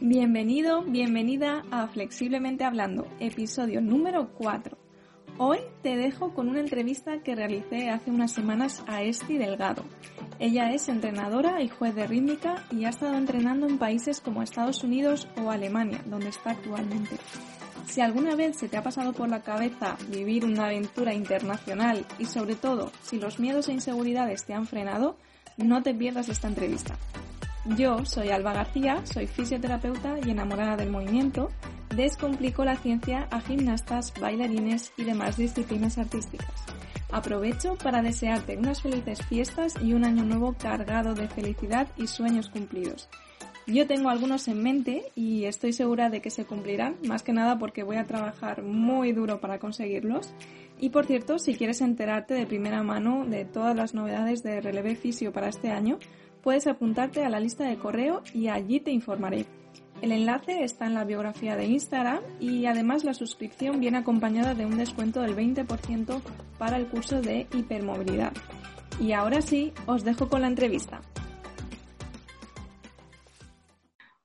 Bienvenido, bienvenida a Flexiblemente Hablando, episodio número 4. Hoy te dejo con una entrevista que realicé hace unas semanas a Esti Delgado. Ella es entrenadora y juez de rítmica y ha estado entrenando en países como Estados Unidos o Alemania, donde está actualmente. Si alguna vez se te ha pasado por la cabeza vivir una aventura internacional y sobre todo si los miedos e inseguridades te han frenado, no te pierdas esta entrevista. Yo soy Alba García, soy fisioterapeuta y enamorada del movimiento. Descomplico la ciencia a gimnastas, bailarines y demás disciplinas artísticas. Aprovecho para desearte unas felices fiestas y un año nuevo cargado de felicidad y sueños cumplidos. Yo tengo algunos en mente y estoy segura de que se cumplirán, más que nada porque voy a trabajar muy duro para conseguirlos. Y por cierto, si quieres enterarte de primera mano de todas las novedades de Releve Fisio para este año, puedes apuntarte a la lista de correo y allí te informaré. El enlace está en la biografía de Instagram y además la suscripción viene acompañada de un descuento del 20% para el curso de hipermovilidad. Y ahora sí, os dejo con la entrevista.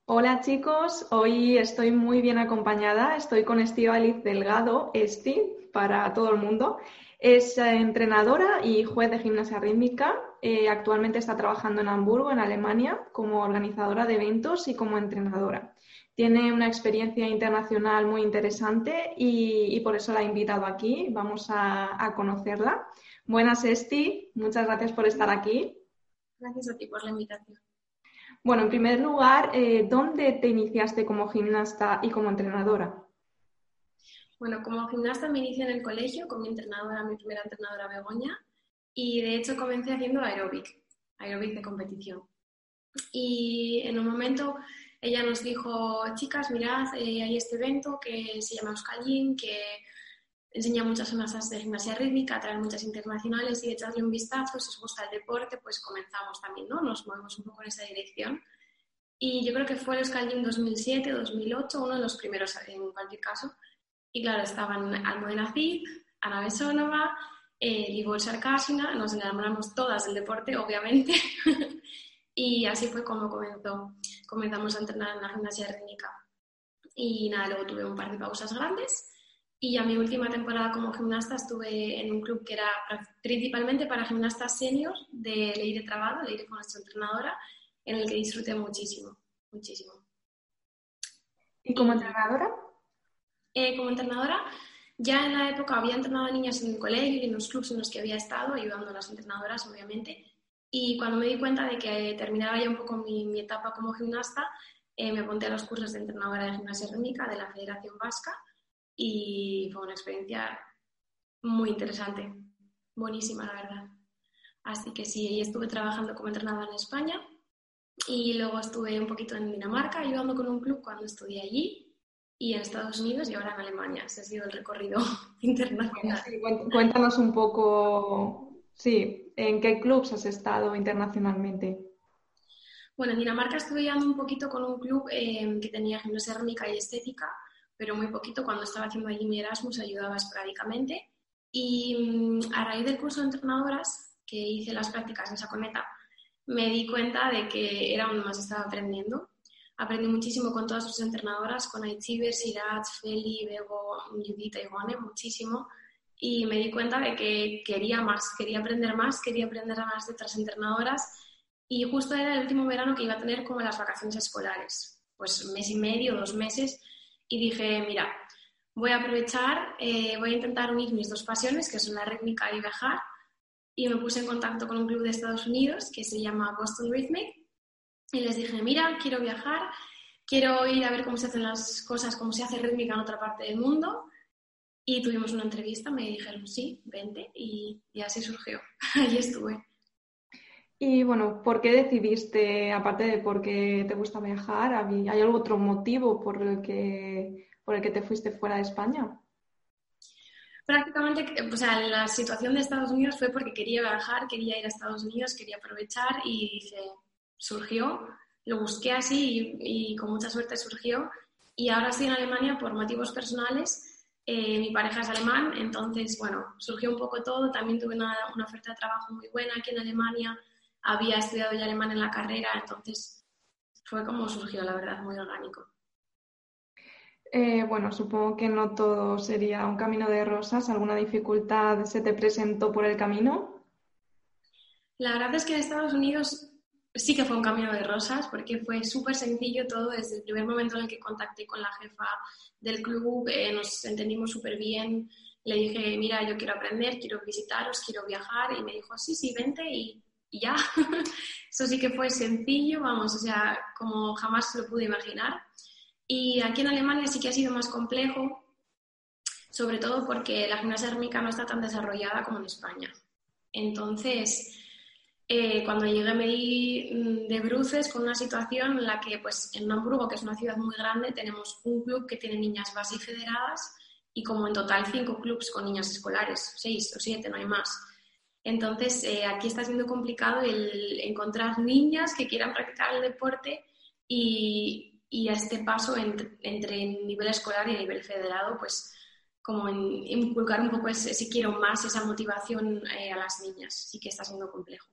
Hola chicos, hoy estoy muy bien acompañada. Estoy con Estivaliz Delgado, Esti, para todo el mundo. Es eh, entrenadora y juez de gimnasia rítmica. Eh, actualmente está trabajando en Hamburgo, en Alemania, como organizadora de eventos y como entrenadora. Tiene una experiencia internacional muy interesante y, por eso la he invitado aquí. Vamos a, conocerla. Buenas, Esti. Muchas gracias por estar aquí. Gracias a ti por la invitación. Bueno, en primer lugar, eh, ¿dónde te iniciaste como gimnasta y como entrenadora? Bueno, como gimnasta me inicié en el colegio con mi entrenadora, mi primera entrenadora Begoña, y de hecho comencé haciendo aeróbic, aeróbic de competición. Y en un momento ella nos dijo, chicas, mirad, eh, hay este evento que se llama Euskal que enseña muchas masas de gimnasia rítmica, trae muchas internacionales y echadle un vistazo, si os gusta el deporte, pues comenzamos también, ¿no? Nos movemos un poco en esa dirección. Y yo creo que fue el Euskal 2007, 2008, uno de los primeros en cualquier caso, y claro, estaban Almudena Cid, Ana Besónova, eh, Libor Sarkasina, nos enamoramos todas del deporte, obviamente. y así fue como comenzó. Comenzamos a entrenar en la gimnasia rítmica. Y nada, luego tuve un par de pausas grandes. Y ya mi última temporada como gimnasta estuve en un club que era principalmente para gimnastas seniors de Leire Trabado, Leire fue nuestra entrenadora, en el que disfruté muchísimo, muchísimo. ¿Y como entrenadora? Eh, como entrenadora, ya en la época había entrenado a niñas en el colegio y en los clubes en los que había estado, ayudando a las entrenadoras, obviamente. Y cuando me di cuenta de que terminaba ya un poco mi, etapa como gimnasta, eh, me apunté a los cursos de entrenadora de gimnasia rítmica de la Federación Vasca y fue una experiencia muy interesante, buenísima, la verdad. Así que sí, estuve trabajando como entrenadora en España y luego estuve un poquito en Dinamarca ayudando con un club cuando estudié allí y en Estados Unidos y ahora en Alemania. Ese ha sido el recorrido internacional. cuéntanos un poco, sí, ¿en qué clubs has estado internacionalmente? Bueno, en Dinamarca estuve yendo un poquito con un club eh, que tenía gimnasia rítmica y estética, pero muy poquito. Cuando estaba haciendo allí mi Erasmus ayudaba esporádicamente. Y mm, a raíz del curso de entrenadoras, que hice las prácticas en Saconeta, me di cuenta de que era donde más estaba aprendiendo aprendí muchísimo con todas sus entrenadoras, con Aichiber, Sirat, Feli, Bego, Judita y Juane, muchísimo. Y me di cuenta de que quería más, quería aprender más, quería aprender más de otras entrenadoras. Y justo era el último verano que iba a tener como las vacaciones escolares, pues mes y medio, dos meses. Y dije, mira, voy a aprovechar, eh, voy a intentar unir mis dos pasiones, que son la rítmica y viajar. Y me puse en contacto con un club de Estados Unidos que se llama Boston Rhythmic y les dije, mira, quiero viajar, quiero ir a ver cómo se hacen las cosas, cómo se hace rítmica en otra parte del mundo. Y tuvimos una entrevista, me dijeron, sí, vente, y, así surgió. Ahí estuve. Y bueno, ¿por qué decidiste, aparte de por qué te gusta viajar, ¿hay algún otro motivo por el que, por el que te fuiste fuera de España? Prácticamente, o sea, la situación de Estados Unidos fue porque quería viajar, quería ir a Estados Unidos, quería aprovechar y dice, surgió, lo busqué así y, con mucha suerte surgió. Y ahora estoy en Alemania por motivos personales. Eh, mi pareja es alemán, entonces, bueno, surgió un poco todo. También tuve una, una oferta de trabajo muy buena aquí en Alemania había estudiado ya alemán en la carrera, entonces fue como surgió, la verdad, muy orgánico. Eh, bueno, supongo que no todo sería un camino de rosas. ¿Alguna dificultad se te presentó por el camino? La verdad es que en Estados Unidos sí que fue un camino de rosas porque fue súper sencillo todo desde el primer momento en el que contacté con la jefa del club, eh, nos entendimos súper bien. Le dije, mira, yo quiero aprender, quiero visitaros, quiero viajar y me dijo, sí, sí, vente y y ya. Eso sí que fue sencillo, vamos, o sea, como jamás lo pude imaginar. Y aquí en Alemania sí que ha sido más complejo, sobre todo porque la gimnasia térmica no está tan desarrollada como en España. Entonces, eh, cuando llegué me di mm, de bruces con una situación en la que, pues, en Hamburgo, que es una ciudad muy grande, tenemos un club que tiene niñas base federadas y como en total cinco clubs con niñas escolares, seis o siete, no hay más. Entonces, eh, aquí está siendo complicado el encontrar niñas que quieran practicar el deporte y, y a este paso entre, entre, nivel escolar y nivel federado, pues como en, inculcar un poco, ese, si quiero más, esa motivación eh, a las niñas. Sí que está siendo complejo.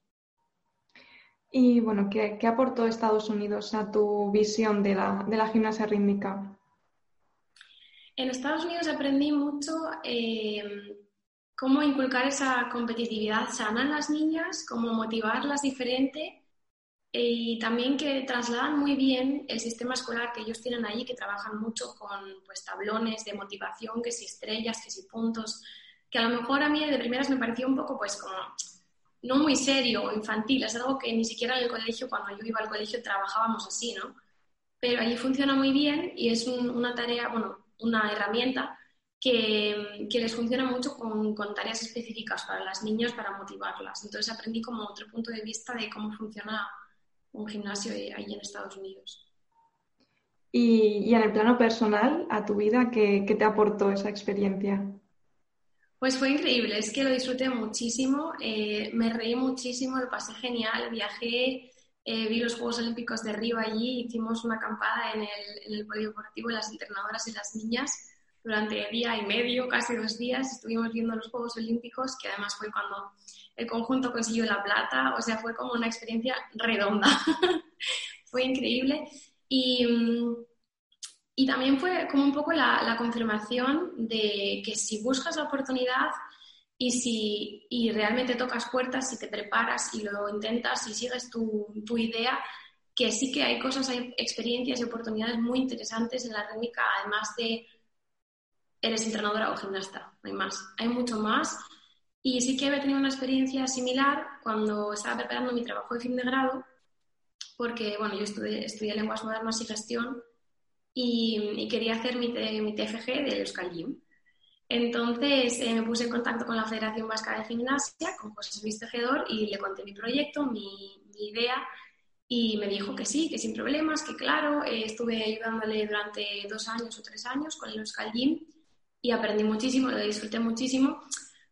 Y bueno, ¿qué, ¿qué, aportó Estados Unidos a tu visión de la, de la gimnasia rítmica? En Estados Unidos aprendí mucho eh, cómo inculcar esa competitividad sana en las niñas, cómo motivarlas diferente y también que trasladan muy bien el sistema escolar que ellos tienen allí, que trabajan mucho con pues, tablones de motivación, que si estrellas, que si puntos, que a lo mejor a mí de primeras me pareció un poco pues como no muy serio o infantil, es algo que ni siquiera en el colegio, cuando yo iba al colegio, trabajábamos así, ¿no? Pero allí funciona muy bien y es una tarea, bueno, una herramienta que, les funciona mucho con, tareas específicas para las niñas para motivarlas. Entonces aprendí como otro punto de vista de cómo funciona un gimnasio ahí en Estados Unidos. Y, en el plano personal, a tu vida, ¿qué, te aportó esa experiencia? Pues fue increíble, es que lo disfruté muchísimo, eh, me reí muchísimo, lo pasé genial, viajé, eh, vi los Juegos Olímpicos de Río allí, hicimos una acampada en el, en el polideportivo, las entrenadoras y las niñas, durante día y medio, casi dos días, estuvimos viendo los Juegos Olímpicos, que además fue cuando el conjunto consiguió la plata, o sea, fue como una experiencia redonda. fue increíble. Y, mm, y, también fue como un poco la, la, confirmación de que si buscas la oportunidad y si y realmente tocas puertas, si te preparas y lo intentas y sigues tu, tu idea, que sí que hay cosas, hay experiencias y oportunidades muy interesantes en la rítmica, además de eres entrenadora o gimnasta, no hay más. Hay mucho más. Y sí que había tenido una experiencia similar cuando estaba preparando mi trabajo de fin de grado, porque, bueno, yo estudié, estudié lenguas modernas y gestión y, quería hacer mi, mi, TFG del Euskal Gym. Entonces eh, me puse en contacto con la Federación Vasca de Gimnasia, con José Luis Tejedor, y le conté mi proyecto, mi, mi idea, y me dijo que sí, que sin problemas, que claro, eh, estuve ayudándole durante dos años o tres años con el Euskal Gym y aprendí muchísimo, lo disfruté muchísimo,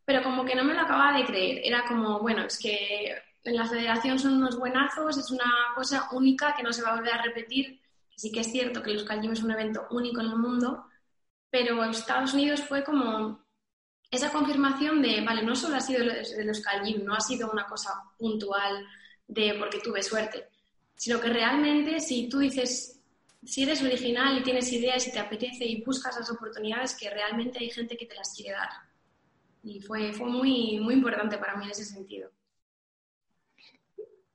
pero como que no me lo acababa de creer. Era como, bueno, es que en la federación son unos buenazos, es una cosa única que no se va a volver a repetir. Sí que es cierto que los Gym es un evento único en el mundo, pero Estados Unidos fue como esa confirmación de, vale, no solo ha sido de los Gym, no ha sido una cosa puntual de porque tuve suerte, sino que realmente si tú dices, si eres original y tienes ideas y te apetece y buscas las oportunidades, que realmente hay gente que te las quiere dar. Y fue, fue muy, muy importante para mí en ese sentido.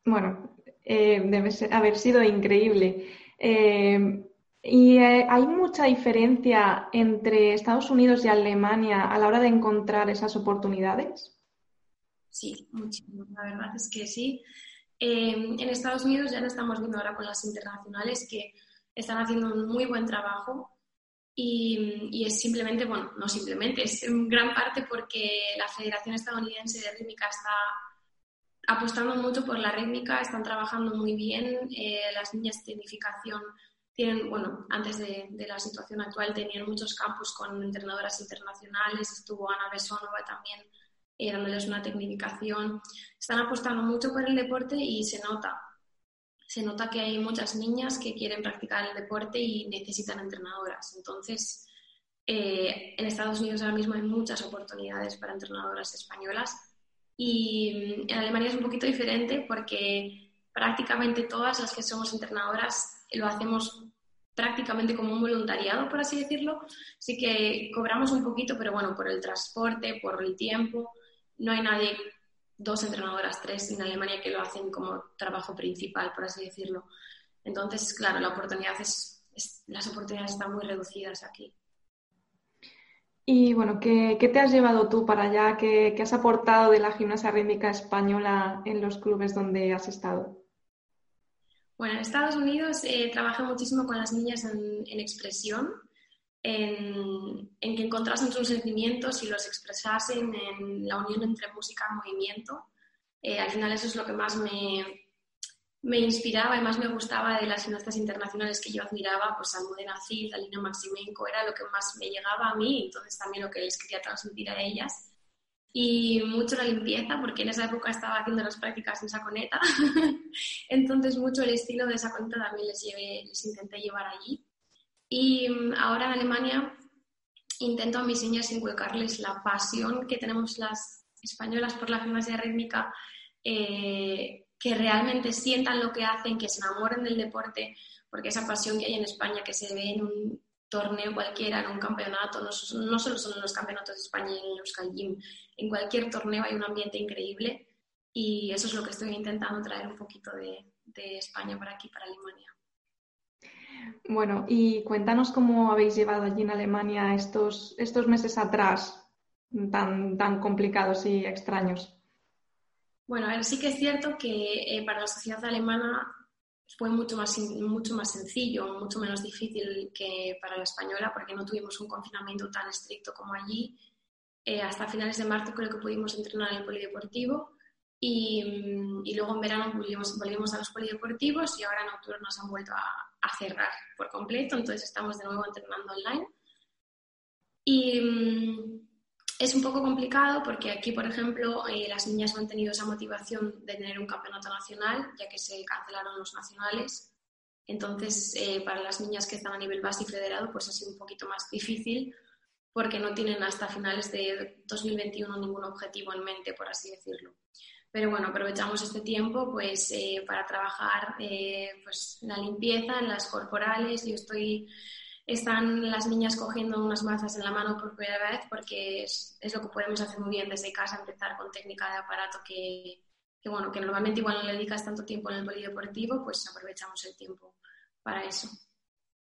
Bueno, eh, debe haber sido increíble. Eh, ¿Y eh, hay mucha diferencia entre Estados Unidos y Alemania a la hora de encontrar esas oportunidades? Sí, muchísimo. La verdad es que sí. en Estados Unidos ya lo estamos viendo ahora con las internacionales que están haciendo un muy buen trabajo y, es simplemente, bueno, no simplemente, es en gran parte porque la Federación Estadounidense de Rítmica está apostando mucho por la rítmica, están trabajando muy bien. Eh, las niñas de tecnificación tienen, bueno, antes de, la situación actual tenían muchos campus con entrenadoras internacionales, estuvo Ana Besónova también eh, dándoles una tecnificación. Están apostando mucho por el deporte y se nota. Se nota que hay muchas niñas que quieren practicar el deporte y necesitan entrenadoras. Entonces, eh, en Estados Unidos ahora mismo hay muchas oportunidades para entrenadoras españolas y en Alemania es un poquito diferente porque prácticamente todas las que somos entrenadoras lo hacemos prácticamente como un voluntariado, por así decirlo. Sí que cobramos un poquito, pero bueno, por el transporte, por el tiempo. No hay nadie, dos entrenadoras, tres en Alemania que lo hacen como trabajo principal, por así decirlo. Entonces, claro, la oportunidad es, las oportunidades están muy reducidas aquí. Y bueno, ¿qué, te has llevado tú para allá? ¿Qué, has aportado de la gimnasia rítmica española en los clubes donde has estado? Bueno, en Estados Unidos eh, trabajé muchísimo con las niñas en, expresión, en, que encontrasen sus sentimientos y los expresasen en la unión entre música y movimiento. Eh, al final eso es lo que más me, me inspiraba y más me gustaba de las gimnastas internacionales que yo admiraba, pues Almudena Cid, Alina Maximenko, era lo que más me llegaba a mí, entonces también lo que les quería transmitir a ellas. Y mucho la limpieza, porque en esa época estaba haciendo las prácticas en saconeta, entonces mucho el estilo de saconeta también les, llevé, les intenté llevar allí. Y mm, ahora en Alemania intento a mis niñas inculcarles la pasión que tenemos las españolas por la gimnasia rítmica, eh, que realmente sientan lo que hacen, que se enamoren del deporte, porque esa pasión que hay en España, que se ve en un torneo cualquiera, en un campeonato, no, solo son en los campeonatos de España y en los Gym, en cualquier torneo hay un ambiente increíble y eso es lo que estoy intentando traer un poquito de, España para aquí, para Alemania. Bueno, y cuéntanos cómo habéis llevado allí en Alemania estos, estos meses atrás tan, tan complicados y extraños. Bueno, sí que es cierto que eh, para la sociedad alemana fue mucho más, mucho más sencillo, mucho menos difícil que para la española, porque no tuvimos un confinamiento tan estricto como allí. Eh, hasta finales de marzo creo que pudimos entrenar en el polideportivo y, y luego en verano volvimos, volvimos, a los polideportivos y ahora en octubre nos han vuelto a, a cerrar por completo, entonces estamos de nuevo entrenando online. Y, mm, es un poco complicado porque aquí, por ejemplo, eh, las niñas no han tenido esa motivación de tener un campeonato nacional, ya que se cancelaron los nacionales. Entonces, eh, para las niñas que están a nivel base y federado, pues ha sido un poquito más difícil porque no tienen hasta finales de 2021 ningún objetivo en mente, por así decirlo. Pero bueno, aprovechamos este tiempo pues, eh, para trabajar pues, la limpieza, en las corporales. Yo estoy están las niñas cogiendo unas mazas en la mano por primera vez porque es, lo que podemos hacer muy bien desde casa, empezar con técnica de aparato que, bueno, que normalmente igual no le dedicas tanto tiempo en el polideportivo, pues aprovechamos el tiempo para eso.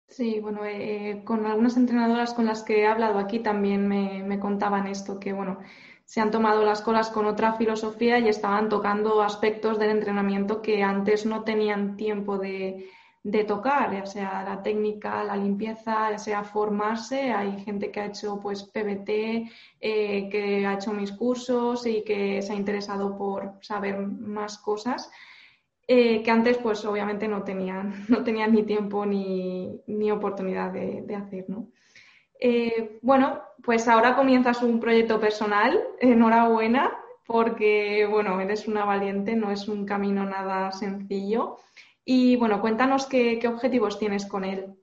Sí, bueno, eh, con algunas entrenadoras con las que he hablado aquí también me, me contaban esto, que bueno, se han tomado las colas con otra filosofía y estaban tocando aspectos del entrenamiento que antes no tenían tiempo de, de tocar, ya sea la técnica, la limpieza, ya sea formarse. Hay gente que ha hecho pues PBT, eh, que ha hecho mis cursos y que se ha interesado por saber más cosas. Eh, que antes pues obviamente no tenían, no tenían ni tiempo ni, oportunidad de, hacer, eh, bueno, pues ahora comienzas un proyecto personal, enhorabuena, porque bueno, eres una valiente, no es un camino nada sencillo. Y bueno, cuéntanos qué, objetivos tienes con él.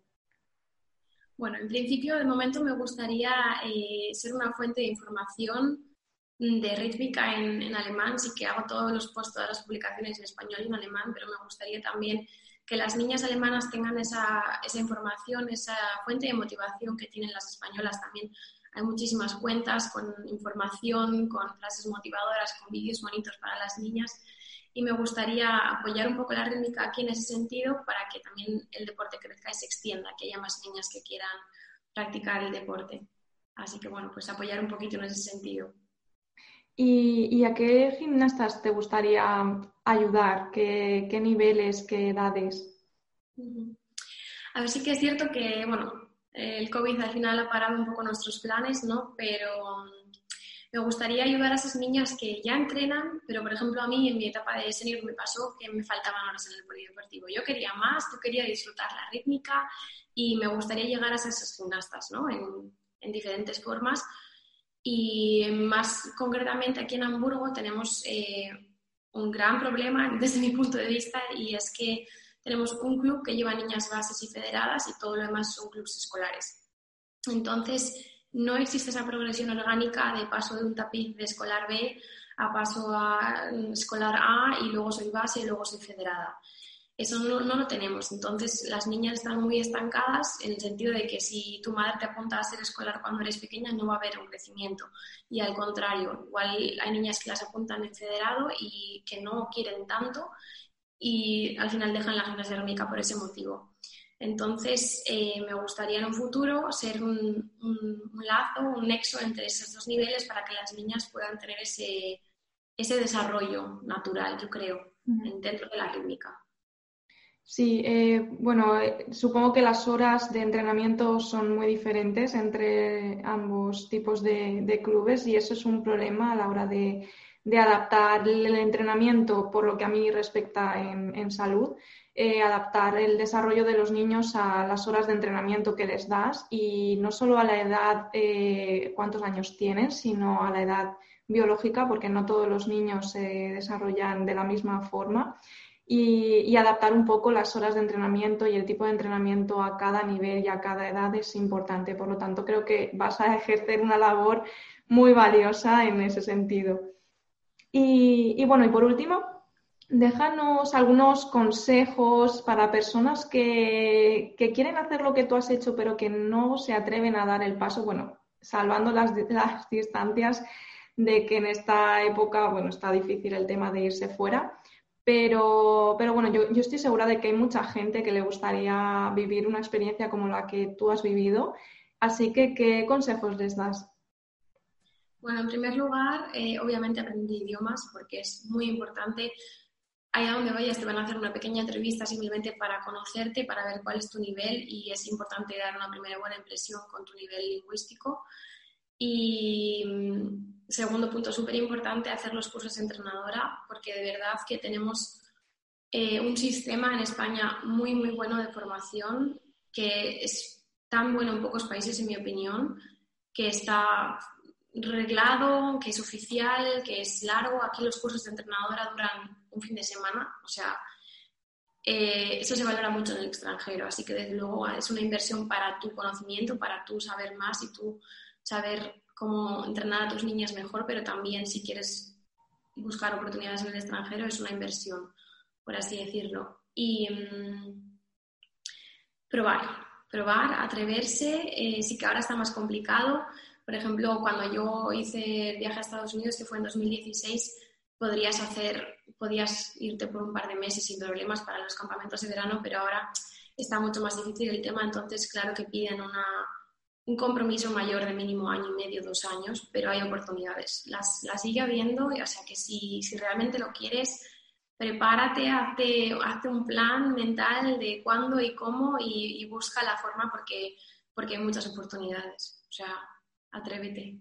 Bueno, en principio, de momento me gustaría eh, ser una fuente de información de rítmica en, alemán. Sí que hago todos los posts, todas las publicaciones en español y en alemán, pero me gustaría también que las niñas alemanas tengan esa, esa información, esa fuente de motivación que tienen las españolas también. Hay muchísimas cuentas con información, con frases motivadoras, con vídeos bonitos para las niñas y me gustaría apoyar un poco la rítmica aquí en ese sentido para que también el deporte crezca y se extienda, que haya más niñas que quieran practicar el deporte. Así que bueno, pues apoyar un poquito en ese sentido. ¿Y, a qué gimnastas te gustaría ayudar? ¿Qué, niveles, qué edades? A ver, sí que es cierto que, bueno, el COVID al final ha parado un poco nuestros planes, ¿no? Pero me gustaría ayudar a esas niñas que ya entrenan, pero por ejemplo a mí en mi etapa de senior me pasó que me faltaban horas en el polideportivo. Yo quería más, yo quería disfrutar la rítmica y me gustaría llegar a esas gimnastas, ¿no? En, en diferentes formas. Y más concretamente aquí en Hamburgo tenemos eh, un gran problema desde mi punto de vista y es que tenemos un club que lleva niñas bases y federadas y todo lo demás son clubes escolares. Entonces, no existe esa progresión orgánica de paso de un tapiz de escolar B a paso a escolar A y luego soy base y luego soy federada. Eso no, lo tenemos. Entonces, las niñas están muy estancadas en el sentido de que si tu madre te apunta a ser escolar cuando eres pequeña, no va a haber un crecimiento. Y al contrario, igual hay niñas que las apuntan en federado y que no quieren tanto y al final dejan la gimnasia rítmica por ese motivo. Entonces, eh, me gustaría en un futuro ser un, lazo, un nexo entre esos dos niveles para que las niñas puedan tener ese, ese desarrollo natural, yo creo, dentro de la rítmica. Sí, eh, bueno, eh, supongo que las horas de entrenamiento son muy diferentes entre ambos tipos de, clubes y eso es un problema a la hora de, adaptar el entrenamiento por lo que a mí respecta en salud eh, adaptar el desarrollo de los niños a las horas de entrenamiento que les das y no solo a la edad, eh, cuántos años tienen, sino a la edad biológica, porque no todos los niños se desarrollan de la misma forma. Y, adaptar un poco las horas de entrenamiento y el tipo de entrenamiento a cada nivel y a cada edad es importante. Por lo tanto, creo que vas a ejercer una labor muy valiosa en ese sentido. Y bueno, y por último, déjanos algunos consejos para personas que, quieren hacer lo que tú has hecho, pero que no se atreven a dar el paso, bueno, salvando las, las distancias de que en esta época, bueno, está difícil el tema de irse fuera. Pero, pero bueno, yo, yo, estoy segura de que hay mucha gente que le gustaría vivir una experiencia como la que tú has vivido. Así que, ¿qué consejos les das? Bueno, en primer lugar, eh, obviamente aprender idiomas porque es muy importante allá donde vayas te van a hacer una pequeña entrevista simplemente para conocerte, para ver cuál es tu nivel y es importante dar una primera buena impresión con tu nivel lingüístico. Y mm, segundo punto, súper importante, hacer los cursos de entrenadora, porque de verdad que tenemos eh, un sistema en España muy, muy bueno de formación, que es tan bueno en pocos países, en mi opinión, que está reglado, que es oficial, que es largo. Aquí los cursos de entrenadora duran un fin de semana, o sea, eh, eso se valora mucho en el extranjero, así que desde luego es una inversión para tu conocimiento, para tú saber más y tú saber cómo entrenar a tus niñas mejor, pero también si quieres buscar oportunidades en el extranjero es una inversión, por así decirlo. Y mm, probar, probar, atreverse, eh, sí que ahora está más complicado. Por ejemplo, cuando yo hice el viaje a Estados Unidos, que fue en 2016, podrías hacer, podías irte por un par de meses sin problemas para los campamentos de verano, pero ahora está mucho más difícil el tema, entonces claro que piden una, un compromiso mayor de mínimo año y medio, dos años, pero hay oportunidades. Las, las sigue habiendo, o sea que si, si realmente lo quieres, prepárate, hazte, hazte, un plan mental de cuándo y cómo y, y, busca la forma porque, porque hay muchas oportunidades. O sea, atrévete.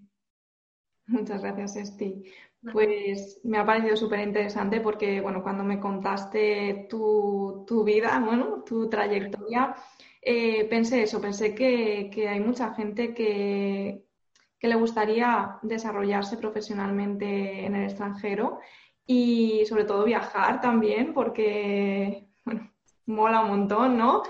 Muchas gracias, Esti. Pues me ha parecido súper interesante porque, bueno, cuando me contaste tu, vida, bueno, tu trayectoria, eh, pensé eso, pensé que, hay mucha gente que, que, le gustaría desarrollarse profesionalmente en el extranjero y sobre todo viajar también porque, bueno, mola un montón, ¿no?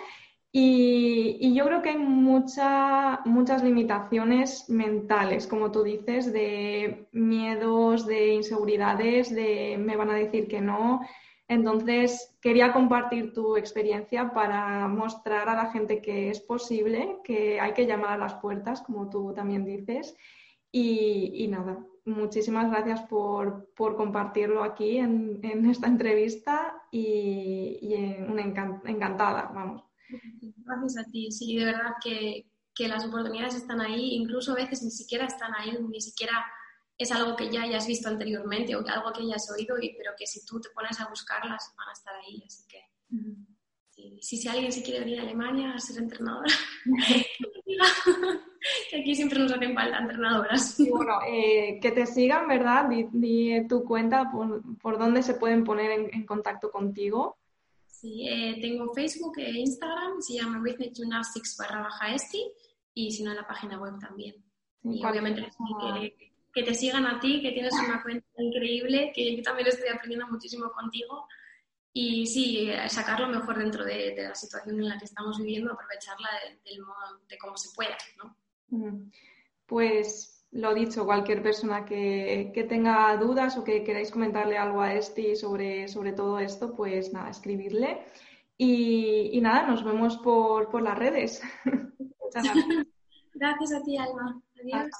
Y, yo creo que hay muchas limitaciones mentales, como tú dices, de miedos, de inseguridades, de me van a decir que no. Entonces, quería compartir tu experiencia para mostrar a la gente que es posible, que hay que llamar a las puertas, como tú también dices. Y, nada, muchísimas gracias por, compartirlo aquí en, esta entrevista y, y una encantada, vamos. Gracias a ti, sí, de verdad que, que las oportunidades están ahí, incluso a veces ni siquiera están ahí, ni siquiera es algo que ya hayas visto anteriormente o algo que hayas oído, y, pero que si tú te pones a buscarlas van a estar ahí. Así que si, si, alguien se quiere venir a Alemania a ser entrenadora, que aquí siempre nos hacen falta entrenadoras. Y bueno, eh, que te sigan, ¿verdad? Di, tu cuenta por, por, dónde se pueden poner en, contacto contigo. Sí, eh, tengo Facebook e Instagram, se llama Rhythmic Gymnastics barra baja esti y si no en la página web también. Y obviamente que, que, te sigan a ti, que tienes una cuenta increíble, que yo también estoy aprendiendo muchísimo contigo y sí, sacar lo mejor dentro de, la situación en la que estamos viviendo, aprovecharla del modo de cómo se pueda, ¿no? Pues lo dicho, cualquier persona que, tenga dudas o que queráis comentarle algo a Esti sobre, sobre todo esto, pues nada, escribirle. Y, nada, nos vemos por, por las redes. gracias. a ti, Alma. Adiós.